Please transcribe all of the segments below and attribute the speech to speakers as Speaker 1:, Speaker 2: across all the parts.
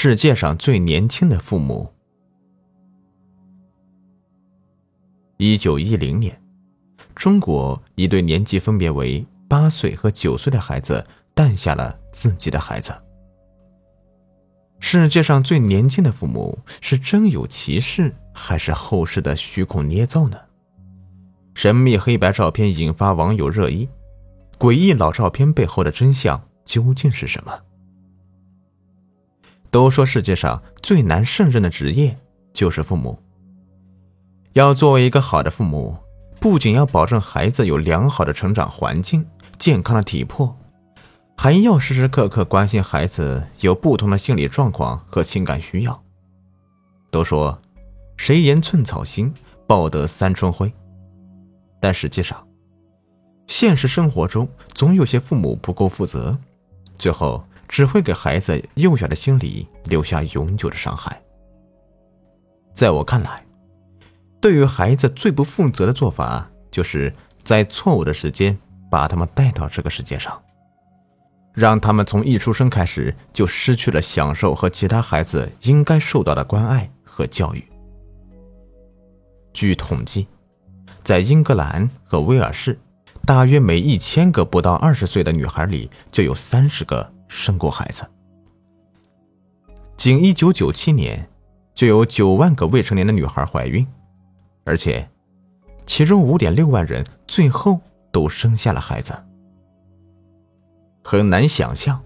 Speaker 1: 世界上最年轻的父母。一九一零年，中国一对年纪分别为八岁和九岁的孩子诞下了自己的孩子。世界上最年轻的父母是真有其事，还是后世的虚空捏造呢？神秘黑白照片引发网友热议，诡异老照片背后的真相究竟是什么？都说世界上最难胜任的职业就是父母。要作为一个好的父母，不仅要保证孩子有良好的成长环境、健康的体魄，还要时时刻刻关心孩子有不同的心理状况和情感需要。都说“谁言寸草心，报得三春晖”，但实际上，现实生活中总有些父母不够负责，最后。只会给孩子幼小的心理留下永久的伤害。在我看来，对于孩子最不负责的做法，就是在错误的时间把他们带到这个世界上，让他们从一出生开始就失去了享受和其他孩子应该受到的关爱和教育。据统计，在英格兰和威尔士，大约每一千个不到二十岁的女孩里就有三十个。生过孩子，仅一九九七年，就有九万个未成年的女孩怀孕，而且，其中五点六万人最后都生下了孩子。很难想象，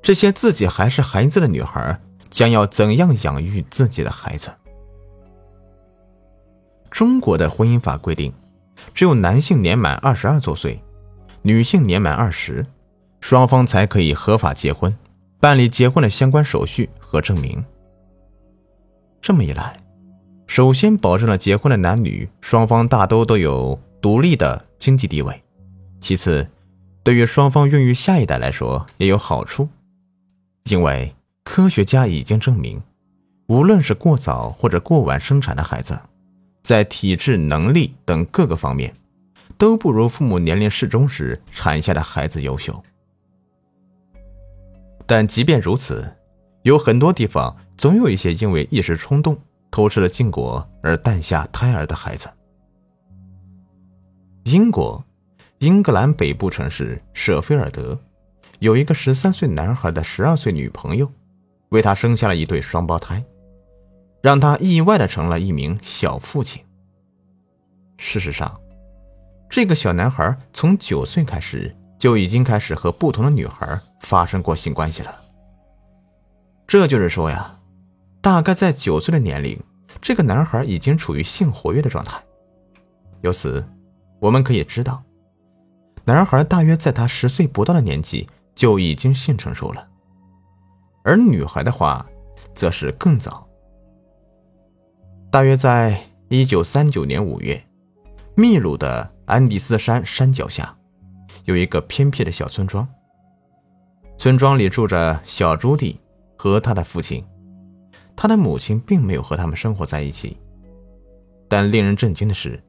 Speaker 1: 这些自己还是孩子的女孩将要怎样养育自己的孩子。中国的婚姻法规定，只有男性年满二十二周岁，女性年满二十。双方才可以合法结婚，办理结婚的相关手续和证明。这么一来，首先保证了结婚的男女双方大都都有独立的经济地位；其次，对于双方孕育下一代来说也有好处，因为科学家已经证明，无论是过早或者过晚生产的孩子，在体质、能力等各个方面，都不如父母年龄适中时产下的孩子优秀。但即便如此，有很多地方总有一些因为一时冲动偷吃了禁果而诞下胎儿的孩子。英国，英格兰北部城市舍菲尔德，有一个十三岁男孩的十二岁女朋友，为他生下了一对双胞胎，让他意外的成了一名小父亲。事实上，这个小男孩从九岁开始。就已经开始和不同的女孩发生过性关系了。这就是说呀，大概在九岁的年龄，这个男孩已经处于性活跃的状态。由此，我们可以知道，男孩大约在他十岁不到的年纪就已经性成熟了，而女孩的话，则是更早。大约在一九三九年五月，秘鲁的安第斯山山脚下。有一个偏僻的小村庄，村庄里住着小朱迪和他的父亲，他的母亲并没有和他们生活在一起。但令人震惊的是，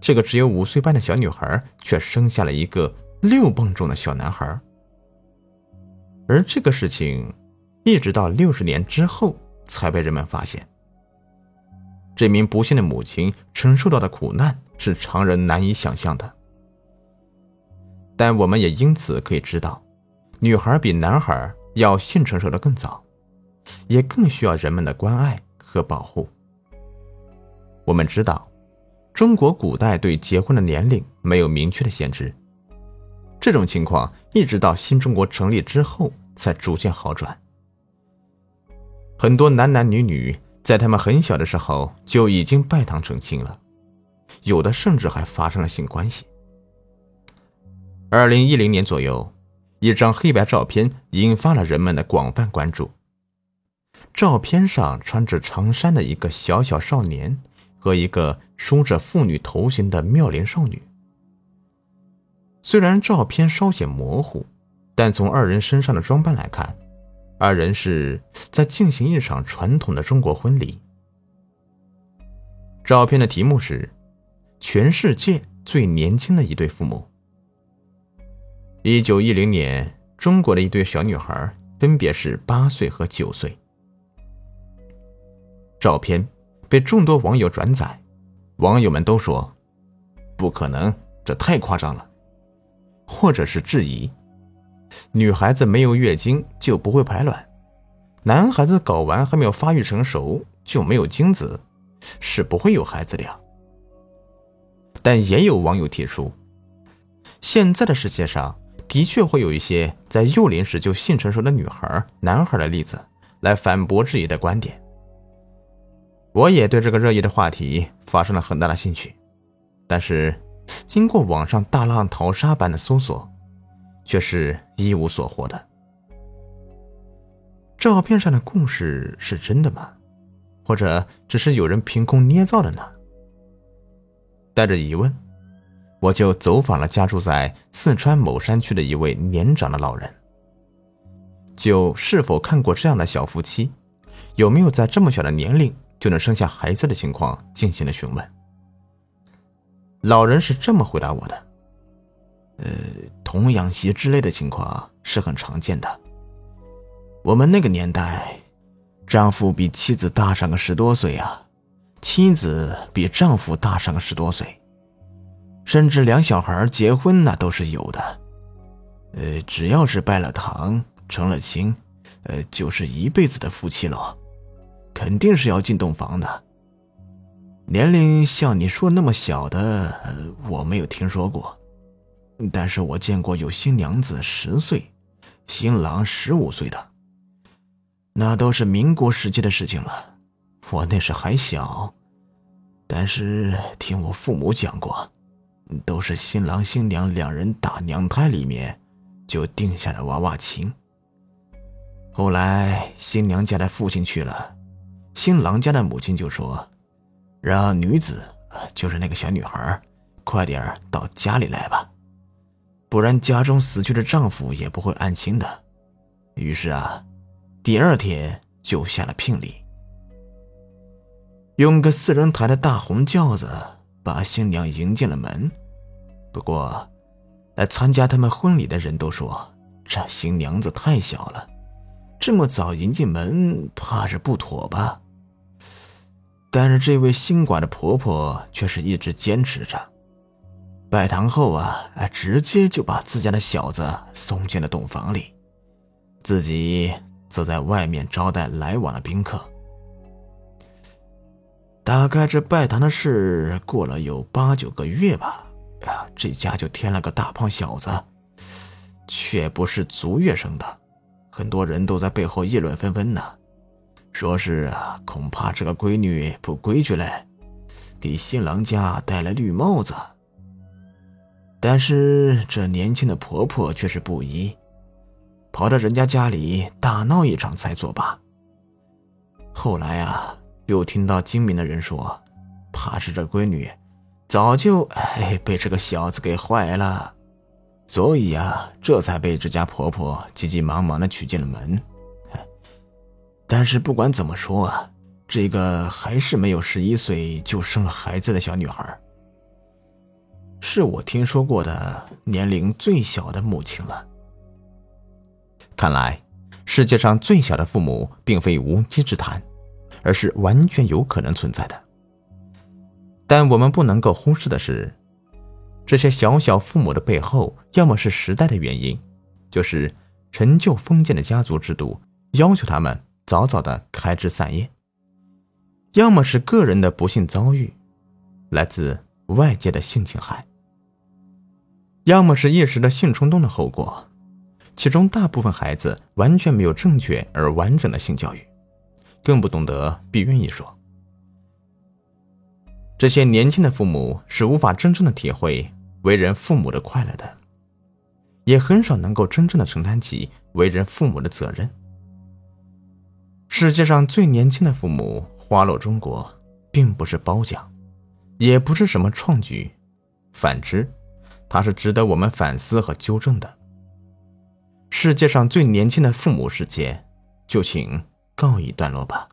Speaker 1: 这个只有五岁半的小女孩却生下了一个六磅重的小男孩。而这个事情，一直到六十年之后才被人们发现。这名不幸的母亲承受到的苦难是常人难以想象的。但我们也因此可以知道，女孩比男孩要性成熟的更早，也更需要人们的关爱和保护。我们知道，中国古代对结婚的年龄没有明确的限制，这种情况一直到新中国成立之后才逐渐好转。很多男男女女在他们很小的时候就已经拜堂成亲了，有的甚至还发生了性关系。二零一零年左右，一张黑白照片引发了人们的广泛关注。照片上穿着长衫的一个小小少年和一个梳着妇女头型的妙龄少女。虽然照片稍显模糊，但从二人身上的装扮来看，二人是在进行一场传统的中国婚礼。照片的题目是“全世界最年轻的一对父母”。一九一零年，中国的一对小女孩分别是八岁和九岁。照片被众多网友转载，网友们都说：“不可能，这太夸张了。”或者是质疑：“女孩子没有月经就不会排卵，男孩子睾丸还没有发育成熟就没有精子，是不会有孩子的。”但也有网友提出，现在的世界上的确会有一些在幼龄时就性成熟的女孩、男孩的例子，来反驳质疑的观点。我也对这个热议的话题发生了很大的兴趣，但是经过网上大浪淘沙般的搜索，却是一无所获的。照片上的故事是真的吗？或者只是有人凭空捏造的呢？带着疑问，我就走访了家住在四川某山区的一位年长的老人，就是否看过这样的小夫妻，有没有在这么小的年龄。就能生下孩子的情况进行了询问。老人是这么回答我的：“呃，童养媳之类的情况是很常见的。我们那个年代，丈夫比妻子大上个十多岁啊，妻子比丈夫大上个十多岁，甚至两小孩结婚那都是有的。呃，只要是拜了堂成了亲，呃，就是一辈子的夫妻了。”肯定是要进洞房的。年龄像你说那么小的，我没有听说过。但是我见过有新娘子十岁，新郎十五岁的，那都是民国时期的事情了。我那时还小，但是听我父母讲过，都是新郎新娘两人打娘胎里面就定下了娃娃亲。后来新娘家的父亲去了。新郎家的母亲就说：“让女子，就是那个小女孩，快点到家里来吧，不然家中死去的丈夫也不会安心的。”于是啊，第二天就下了聘礼，用个四人抬的大红轿子把新娘迎进了门。不过，来参加他们婚礼的人都说，这新娘子太小了，这么早迎进门，怕是不妥吧。但是这位新寡的婆婆却是一直坚持着，拜堂后啊，直接就把自家的小子送进了洞房里，自己则在外面招待来往的宾客。大概这拜堂的事过了有八九个月吧，这家就添了个大胖小子，却不是足月生的，很多人都在背后议论纷纷呢。说是，恐怕这个闺女不规矩嘞，给新郎家戴了绿帽子。但是这年轻的婆婆却是不依，跑到人家家里大闹一场才作罢。后来啊，又听到精明的人说，怕是这闺女早就哎被这个小子给坏了，所以啊，这才被这家婆婆急急忙忙的娶进了门。但是不管怎么说啊，这个还是没有十一岁就生了孩子的小女孩，是我听说过的年龄最小的母亲了。看来世界上最小的父母并非无稽之谈，而是完全有可能存在的。但我们不能够忽视的是，这些小小父母的背后，要么是时代的原因，就是陈旧封建的家族制度要求他们。早早的开枝散叶，要么是个人的不幸遭遇，来自外界的性侵害，要么是一时的性冲动的后果。其中大部分孩子完全没有正确而完整的性教育，更不懂得避孕一说。这些年轻的父母是无法真正的体会为人父母的快乐的，也很少能够真正的承担起为人父母的责任。世界上最年轻的父母花落中国，并不是褒奖，也不是什么创举，反之，它是值得我们反思和纠正的。世界上最年轻的父母事件，就请告一段落吧。